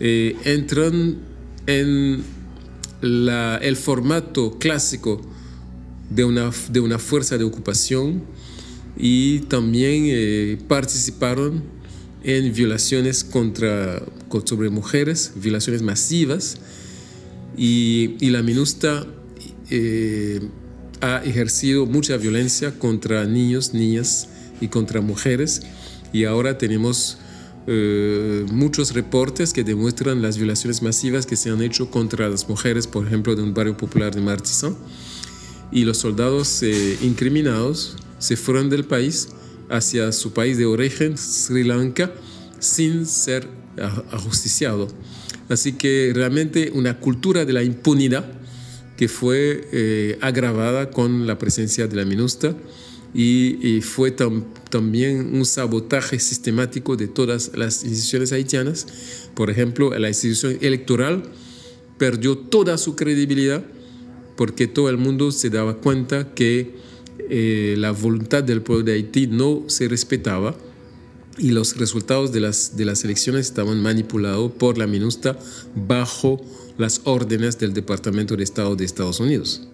eh, entran en el formato clásico de una, de una fuerza de ocupación y también eh, participaron en violaciones contra, sobre mujeres, violaciones masivas, y, y la MINUSTA eh, ha ejercido mucha violencia contra niños, niñas y contra mujeres. Y ahora tenemos eh, muchos reportes que demuestran las violaciones masivas que se han hecho contra las mujeres, por ejemplo, de un barrio popular de Martisan. Y los soldados eh, incriminados se fueron del país hacia su país de origen, Sri Lanka, sin ser ajusticiados. Así que realmente una cultura de la impunidad que fue eh, agravada con la presencia de la MINUSTA y, fue también un sabotaje sistemático de todas las instituciones haitianas. Por ejemplo, la institución electoral perdió toda su credibilidad porque todo el mundo se daba cuenta que eh, la voluntad del pueblo de Haití no se respetaba y los resultados de las, de las elecciones estaban manipulados por la MINUSTA bajo las órdenes del Departamento de Estado de Estados Unidos.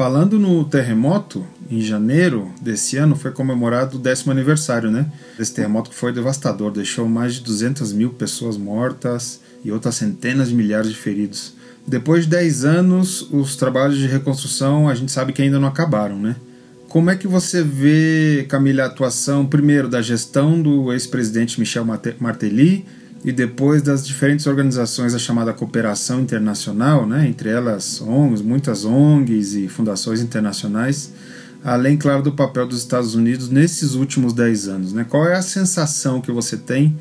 Falando no terremoto, em janeiro desse ano foi comemorado o décimo aniversário, né? Desse terremoto que foi devastador, deixou mais de 200 mil pessoas mortas e outras centenas de milhares de feridos. Depois de 10 anos, os trabalhos de reconstrução a gente sabe que ainda não acabaram, né? Como é que você vê, Camila, a atuação, primeiro, da gestão do ex-presidente Michel Martelly e depois das diferentes organizações da chamada cooperação internacional, né, entre elas ONGs, muitas ONGs e fundações internacionais, além, claro, do papel dos Estados Unidos nesses últimos 10 anos. Né? Qual é a sensação que você tem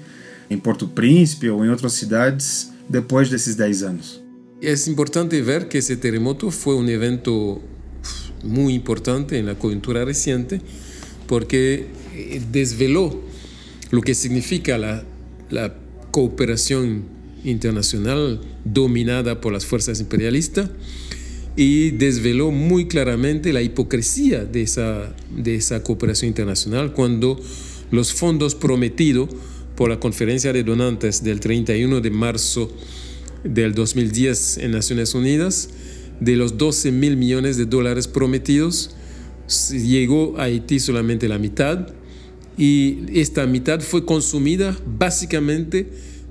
em Porto Príncipe ou em outras cidades depois desses 10 anos? É importante ver que esse terremoto foi um evento muito importante na conjuntura recente porque desvelou o que significa a cooperación internacional dominada por las fuerzas imperialistas y desveló muy claramente la hipocresía de esa, de esa cooperación internacional cuando los fondos prometidos por la conferencia de donantes del 31 de marzo del 2010 en Naciones Unidas, de los 12 mil millones de dólares prometidos, llegó a Haití solamente la mitad y esta mitad fue consumida básicamente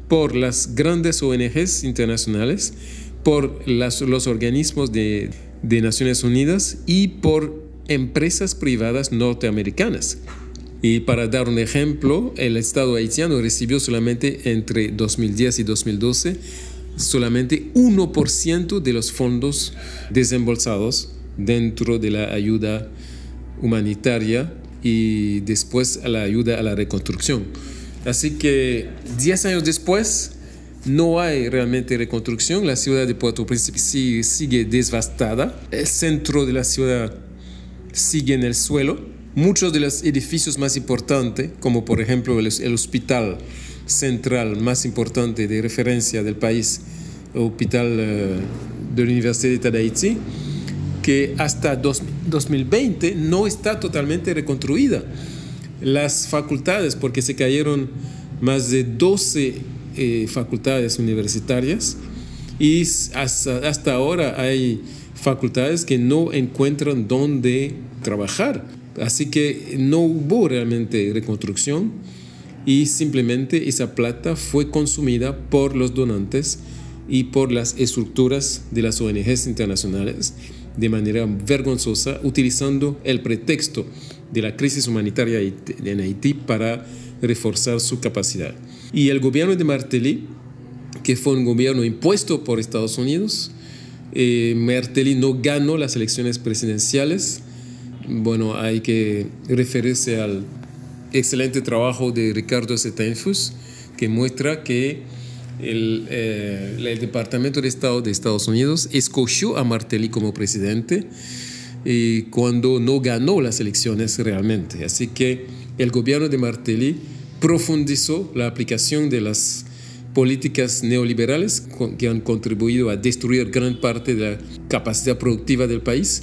por las grandes ONGs internacionales, por los organismos de, de Naciones Unidas y por empresas privadas norteamericanas. Y para dar un ejemplo, el Estado haitiano recibió solamente entre 2010 y 2012 solamente 1% de los fondos desembolsados dentro de la ayuda humanitaria y después a la ayuda a la reconstrucción. Así que 10 años después no hay realmente reconstrucción, la ciudad de Puerto Príncipe sigue, devastada, el centro de la ciudad sigue en el suelo, muchos de los edificios más importantes, como por ejemplo el, hospital central más importante de referencia del país, Hospital eh, de la Universidad de Haití, que hasta 2020 no está totalmente reconstruida. Las facultades, porque se cayeron más de 12 eh, facultades universitarias y hasta, hasta ahora hay facultades que no encuentran dónde trabajar. Así que no hubo realmente reconstrucción y simplemente esa plata fue consumida por los donantes y por las estructuras de las ONGs internacionales de manera vergonzosa, utilizando el pretexto de la crisis humanitaria en Haití para reforzar su capacidad. Y el gobierno de Martelly, que fue un gobierno impuesto por Estados Unidos, eh, Martelly no ganó las elecciones presidenciales. Bueno, hay que referirse al excelente trabajo de Ricardo Setenfus, que muestra que el, eh, el, Departamento de Estado de Estados Unidos escogió a Martelly como presidente y cuando no ganó las elecciones realmente. Así que el gobierno de Martelly profundizó la aplicación de las políticas neoliberales que han contribuido a destruir gran parte de la capacidad productiva del país,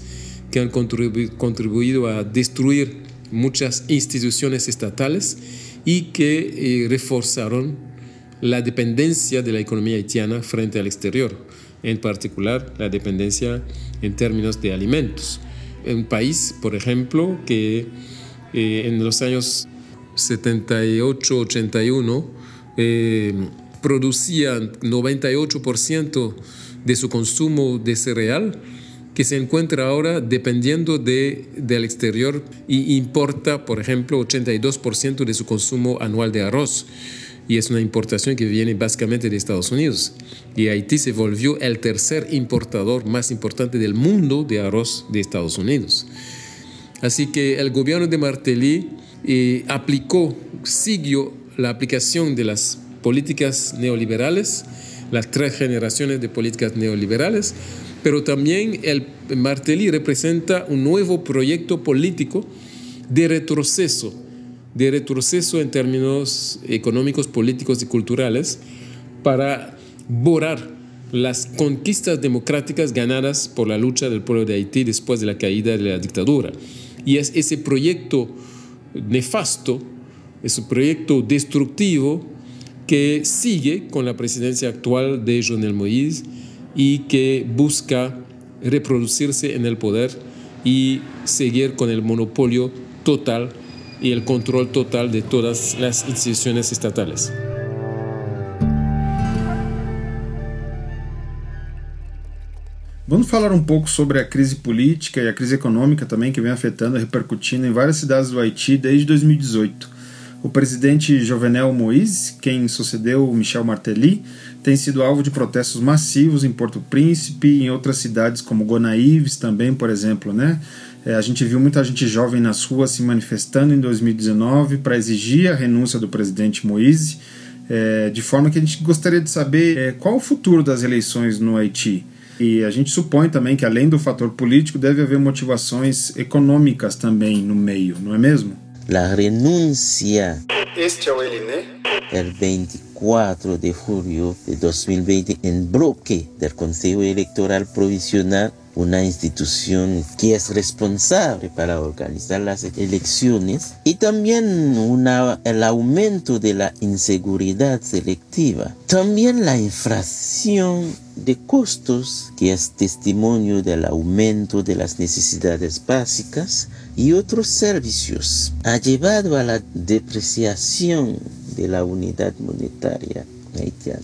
que han contribuido a destruir muchas instituciones estatales y que eh, reforzaron la dependencia de la economía haitiana frente al exterior, en particular la dependencia en términos de alimentos. Un país, por ejemplo, que eh, en los años 78-81 eh, producía 98% de su consumo de cereal, que se encuentra ahora dependiendo de, del exterior y importa, por ejemplo, 82% de su consumo anual de arroz. Y es una importación que viene básicamente de Estados Unidos. Y Haití se volvió el tercer importador más importante del mundo de arroz de Estados Unidos. Así que el gobierno de Martelly eh, aplicó, siguió la aplicación de las políticas neoliberales, las tres generaciones de políticas neoliberales, pero también el Martelly representa un nuevo proyecto político de retroceso, de retroceso en términos económicos, políticos y culturales para borrar las conquistas democráticas ganadas por la lucha del pueblo de Haití después de la caída de la dictadura. Y es ese proyecto nefasto, ese proyecto destructivo que sigue con la presidencia actual de Jovenel Moïse y que busca reproducirse en el poder y seguir con el monopolio total y el control total de todas las instituciones estatales. Vamos falar um pouco sobre a crise política e a crise econômica também que vem afetando e repercutindo em várias cidades do Haiti desde 2018. O presidente Jovenel Moïse, quem sucedeu Michel Martelly, tem sido alvo de protestos massivos em Porto Príncipe e em outras cidades como Gonaíves também, por exemplo, né? É, a gente viu muita gente jovem nas ruas se manifestando em 2019 para exigir a renúncia do presidente Moïse, é, de forma que a gente gostaria de saber é, qual o futuro das eleições no Haiti. E a gente supõe também que, além do fator político, deve haver motivações econômicas também no meio, não é mesmo? La renuncia. Este é o Eliné? El 24 de julio de 2020 en bloque del Consejo Electoral Provisional una institución que es responsable para organizar las elecciones y también el aumento de la inseguridad selectiva. También la inflación de costos, que es testimonio del aumento de las necesidades básicas y otros servicios, ha llevado a la depreciación de la unidad monetaria haitiana.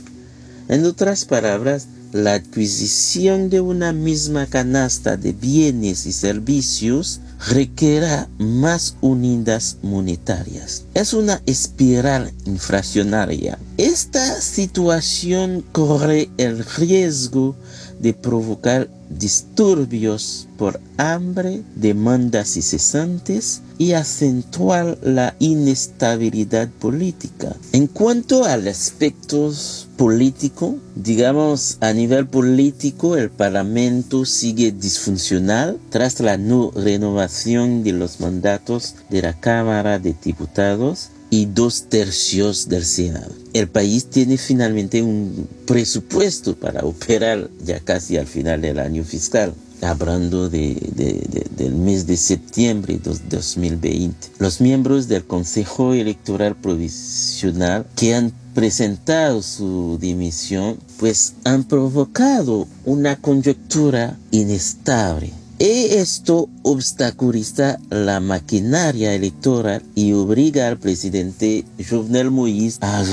En otras palabras, la adquisición de una misma canasta de bienes y servicios requiera más unidas monetarias. Es una espiral inflacionaria. Esta situación corre el riesgo de provocar disturbios por hambre, demandas incesantes y acentuar la inestabilidad política. En cuanto al aspecto político, digamos a nivel político el Parlamento sigue disfuncional tras la no renovación de los mandatos de la Cámara de Diputados y dos tercios del Senado. El país tiene finalmente un presupuesto para operar ya casi al final del año fiscal hablando de, de, de, del mes de septiembre de 2020. Los miembros del Consejo Electoral Provisional que han presentado su dimisión, pues han provocado una coyuntura inestable esto obstaculiza la maquinaria electoral y obliga al presidente Jovenel Moïse a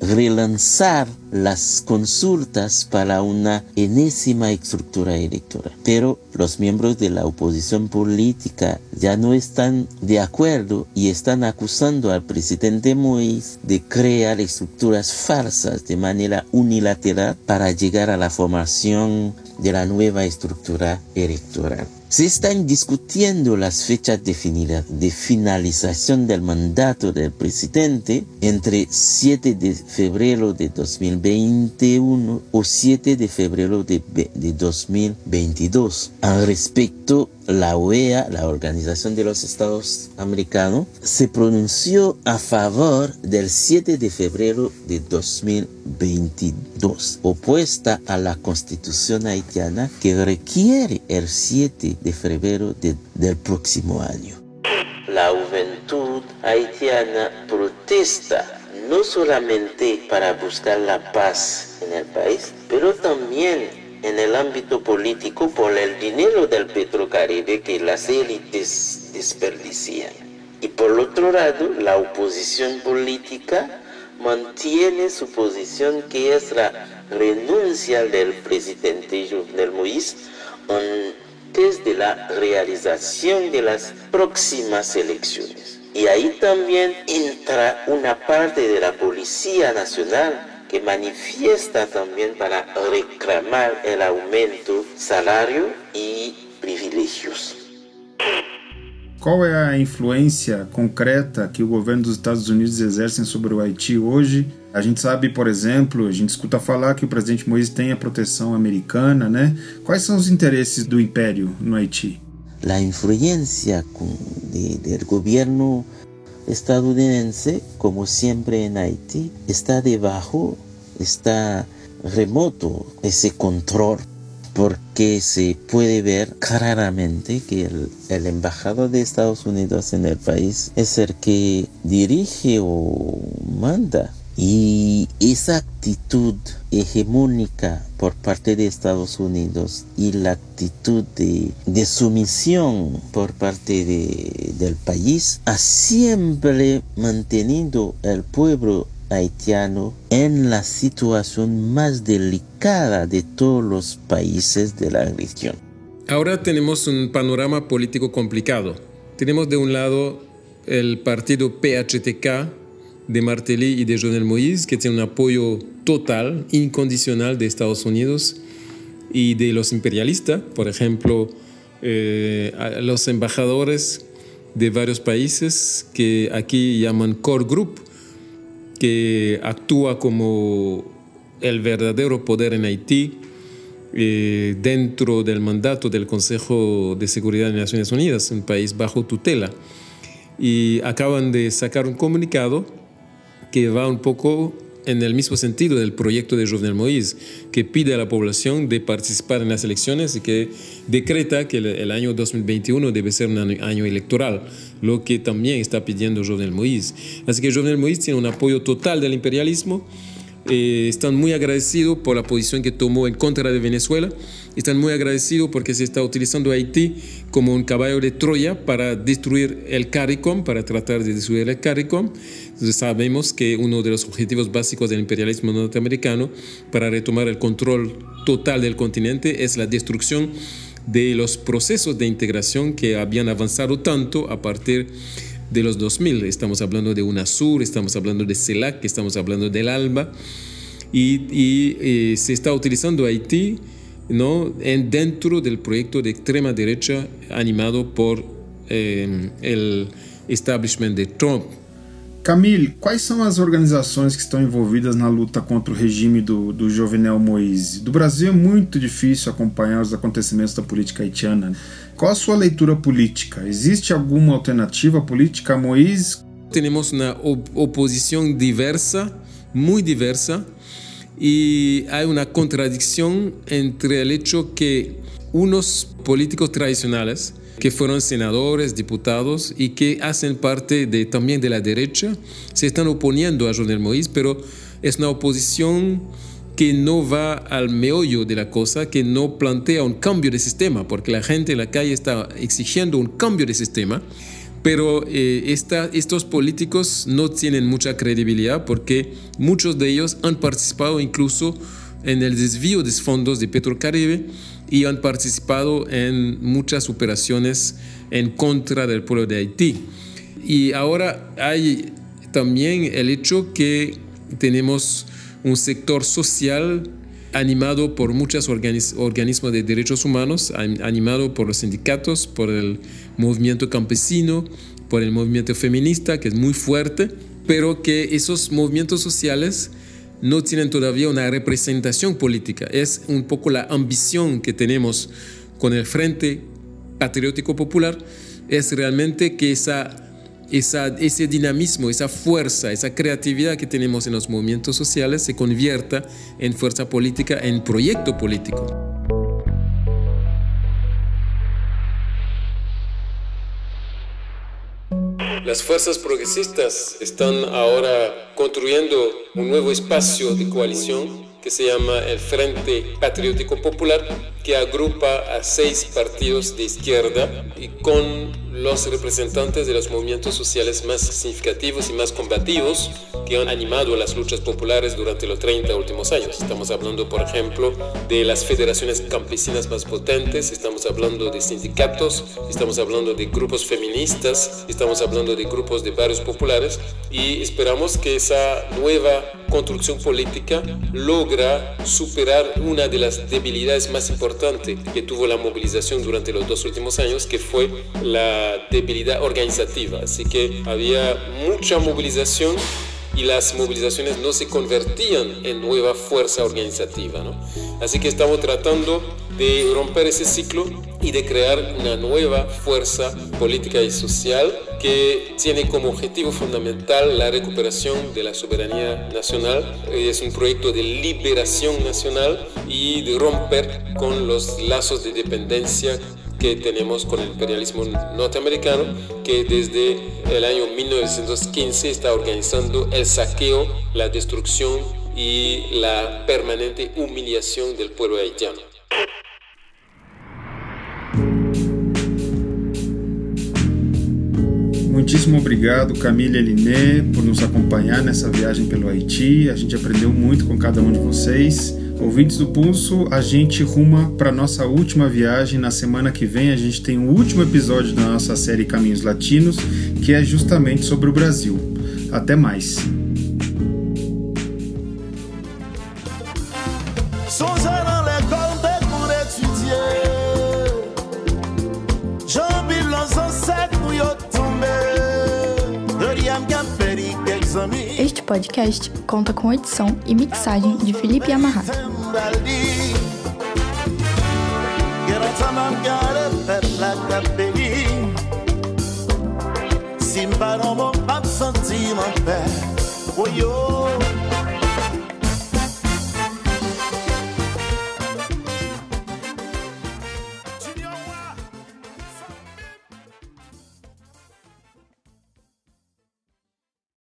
relanzar las consultas para una enésima estructura electoral. Pero los miembros de la oposición política ya no están de acuerdo y están acusando al presidente Moïse de crear estructuras falsas de manera unilateral para llegar a la formación de la nueva estructura electoral. Se están discutiendo las fechas de, finalización del mandato del presidente entre 7 de febrero de 2021 o 7 de febrero de, de 2022. Al respecto, la OEA, la Organización de los Estados Americanos, se pronunció a favor del 7 de febrero de 2022, opuesta a la constitución haitiana que requiere el 7 de febrero de, del próximo año. La juventud haitiana protesta no solamente para buscar la paz en el país, pero también en el ámbito político por el dinero del Petrocaribe que las élites desperdician. Y por otro lado, la oposición política mantiene su posición que es la renuncia del presidente Jovenel Moïse antes de la realización de las próximas elecciones. Y ahí también entra una parte de la Policía Nacional que manifiesta también para reclamar el aumento salario e privilégios. Qual é a influência concreta que o governo dos Estados Unidos exerce sobre o Haiti hoje? A gente sabe, por exemplo, a gente escuta falar que o presidente Moïse tem a proteção americana, né? Quais são os interesses do império no Haiti? A influência do governo estadounidense, como siempre en Haití, está debajo, está remoto ese control porque se puede ver claramente que el, el, embajador de Estados Unidos en el país es el que dirige o manda. Y esa actitud hegemónica por parte de Estados Unidos y la actitud de, de sumisión por parte de, del país ha siempre mantenido el pueblo haitiano en la situación más delicada de todos los países de la región. Ahora tenemos un panorama político complicado. Tenemos de un lado el partido PHTK de Martelly y de Jovenel Moïse, que tiene un apoyo total, incondicional de Estados Unidos y de los imperialistas, por ejemplo, eh, los embajadores de varios países que aquí llaman Core Group, que actúa como el verdadero poder en Haití eh, dentro del mandato del Consejo de Seguridad de Naciones Unidas, un país bajo tutela. Y acaban de sacar un comunicado que va un poco en el mismo sentido del proyecto de Jovenel Moïse, que pide a la población de participar en las elecciones y que decreta que el, año 2021 debe ser un año, electoral, lo que también está pidiendo Jovenel Moïse. Así que Jovenel Moïse tiene un apoyo total del imperialismo eh, están muy agradecidos por la posición que tomó en contra de Venezuela, están muy agradecidos porque se está utilizando Haití como un caballo de Troya para destruir el CARICOM, para tratar de destruir el CARICOM. Entonces sabemos que uno de los objetivos básicos del imperialismo norteamericano para retomar el control total del continente es la destrucción de los procesos de integración que habían avanzado tanto a partir de los 2000. Estamos hablando de UNASUR, estamos hablando de CELAC, estamos hablando del ALBA. Y, y eh, se está utilizando Haití ¿no? en, dentro del proyecto de extrema derecha animado por eh, el establishment de Trump. Camille, quais são as organizações que estão envolvidas na luta contra o regime do, do Jovenel Moïse? Do Brasil é muito difícil acompanhar os acontecimentos da política haitiana. Qual a sua leitura política? Existe alguma alternativa política a Moïse? tenemos una op oposición diversa, muy diversa, y hay una contradicción entre el hecho que unos políticos tradicionales, que fueron senadores, diputados y que hacen parte de, también de la derecha, se están oponiendo a Jovenel Moïse, pero es una oposición que no va al meollo de la cosa, que no plantea un cambio de sistema, porque la gente en la calle está exigiendo un cambio de sistema, pero eh, estos políticos no tienen mucha credibilidad porque muchos de ellos han participado incluso en el desvío de fondos de Petrocaribe y han participado en muchas operaciones en contra del pueblo de Haití. Y ahora hay también el hecho que tenemos un sector social animado por muchos organismos de derechos humanos, animado por los sindicatos, por el movimiento campesino, por el movimiento feminista, que es muy fuerte, pero que esos movimientos sociales no tienen todavía una representación política. Es un poco la ambición que tenemos con el Frente Patriótico Popular, es realmente que esa, esa, ese dinamismo, esa fuerza, esa creatividad que tenemos en los movimientos sociales se convierta en fuerza política, en proyecto político. Las fuerzas progresistas están ahora construyendo un nuevo espacio de coalición que se llama el Frente Patriótico Popular, que agrupa a seis partidos de izquierda y con los representantes de los movimientos sociales más significativos y más combativos que han animado las luchas populares durante los 30 últimos años. Estamos hablando, por ejemplo, de las federaciones campesinas más potentes, estamos hablando de sindicatos, estamos hablando de grupos feministas, estamos hablando de grupos de barrios populares y esperamos que esa nueva construcción política logra superar una de las debilidades más importantes que tuvo la movilización durante los dos últimos años, que fue la debilidad organizativa. Así que había mucha movilización y las movilizaciones no se convertían en nueva fuerza organizativa. ¿no? Así que estamos tratando de romper ese ciclo y de crear una nueva fuerza política y social que tiene como objetivo fundamental la recuperación de la soberanía nacional. Es un proyecto de liberación nacional y de romper con los lazos de dependencia que tenemos con el imperialismo norteamericano, que desde el año 1915 está organizando el saqueo, la destrucción y la permanente humillación del pueblo haitiano. Muitíssimo obrigado, Camille Eliné, por nos acompanhar nessa viagem pelo Haiti. A gente aprendeu muito com cada um de vocês. Ouvintes do Pulso, a gente ruma para nossa última viagem. Na semana que vem, a gente tem o último episódio da nossa série Caminhos Latinos, que é justamente sobre o Brasil. Até mais. Podcast conta com edição e mixagem de Felipe Amarra. Simba non mwen pa senti mwen pe Oyo